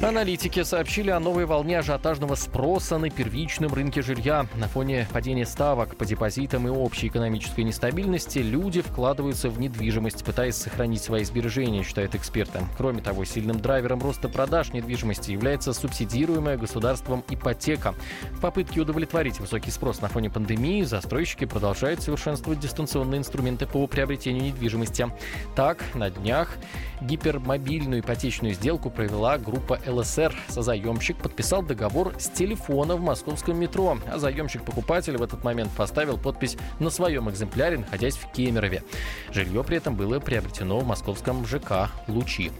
Аналитики сообщили о новой волне ажиотажного спроса на первичном рынке жилья. На фоне падения ставок по депозитам и общей экономической нестабильности люди вкладываются в недвижимость, пытаясь сохранить свои сбережения, считают эксперты. Кроме того, сильным драйвером роста продаж недвижимости является субсидируемая государством ипотека. В попытке удовлетворить высокий спрос на фоне пандемии застройщики продолжают совершенствовать дистанционные инструменты по приобретению недвижимости. Так, на днях гипермобильную ипотечную сделку провела группа ЛСР. Заемщик подписал договор с телефона в московском метро, а заемщик-покупатель в этот момент поставил подпись на своем экземпляре, находясь в Кемерове. Жилье при этом было приобретено в московском ЖК «Лучи».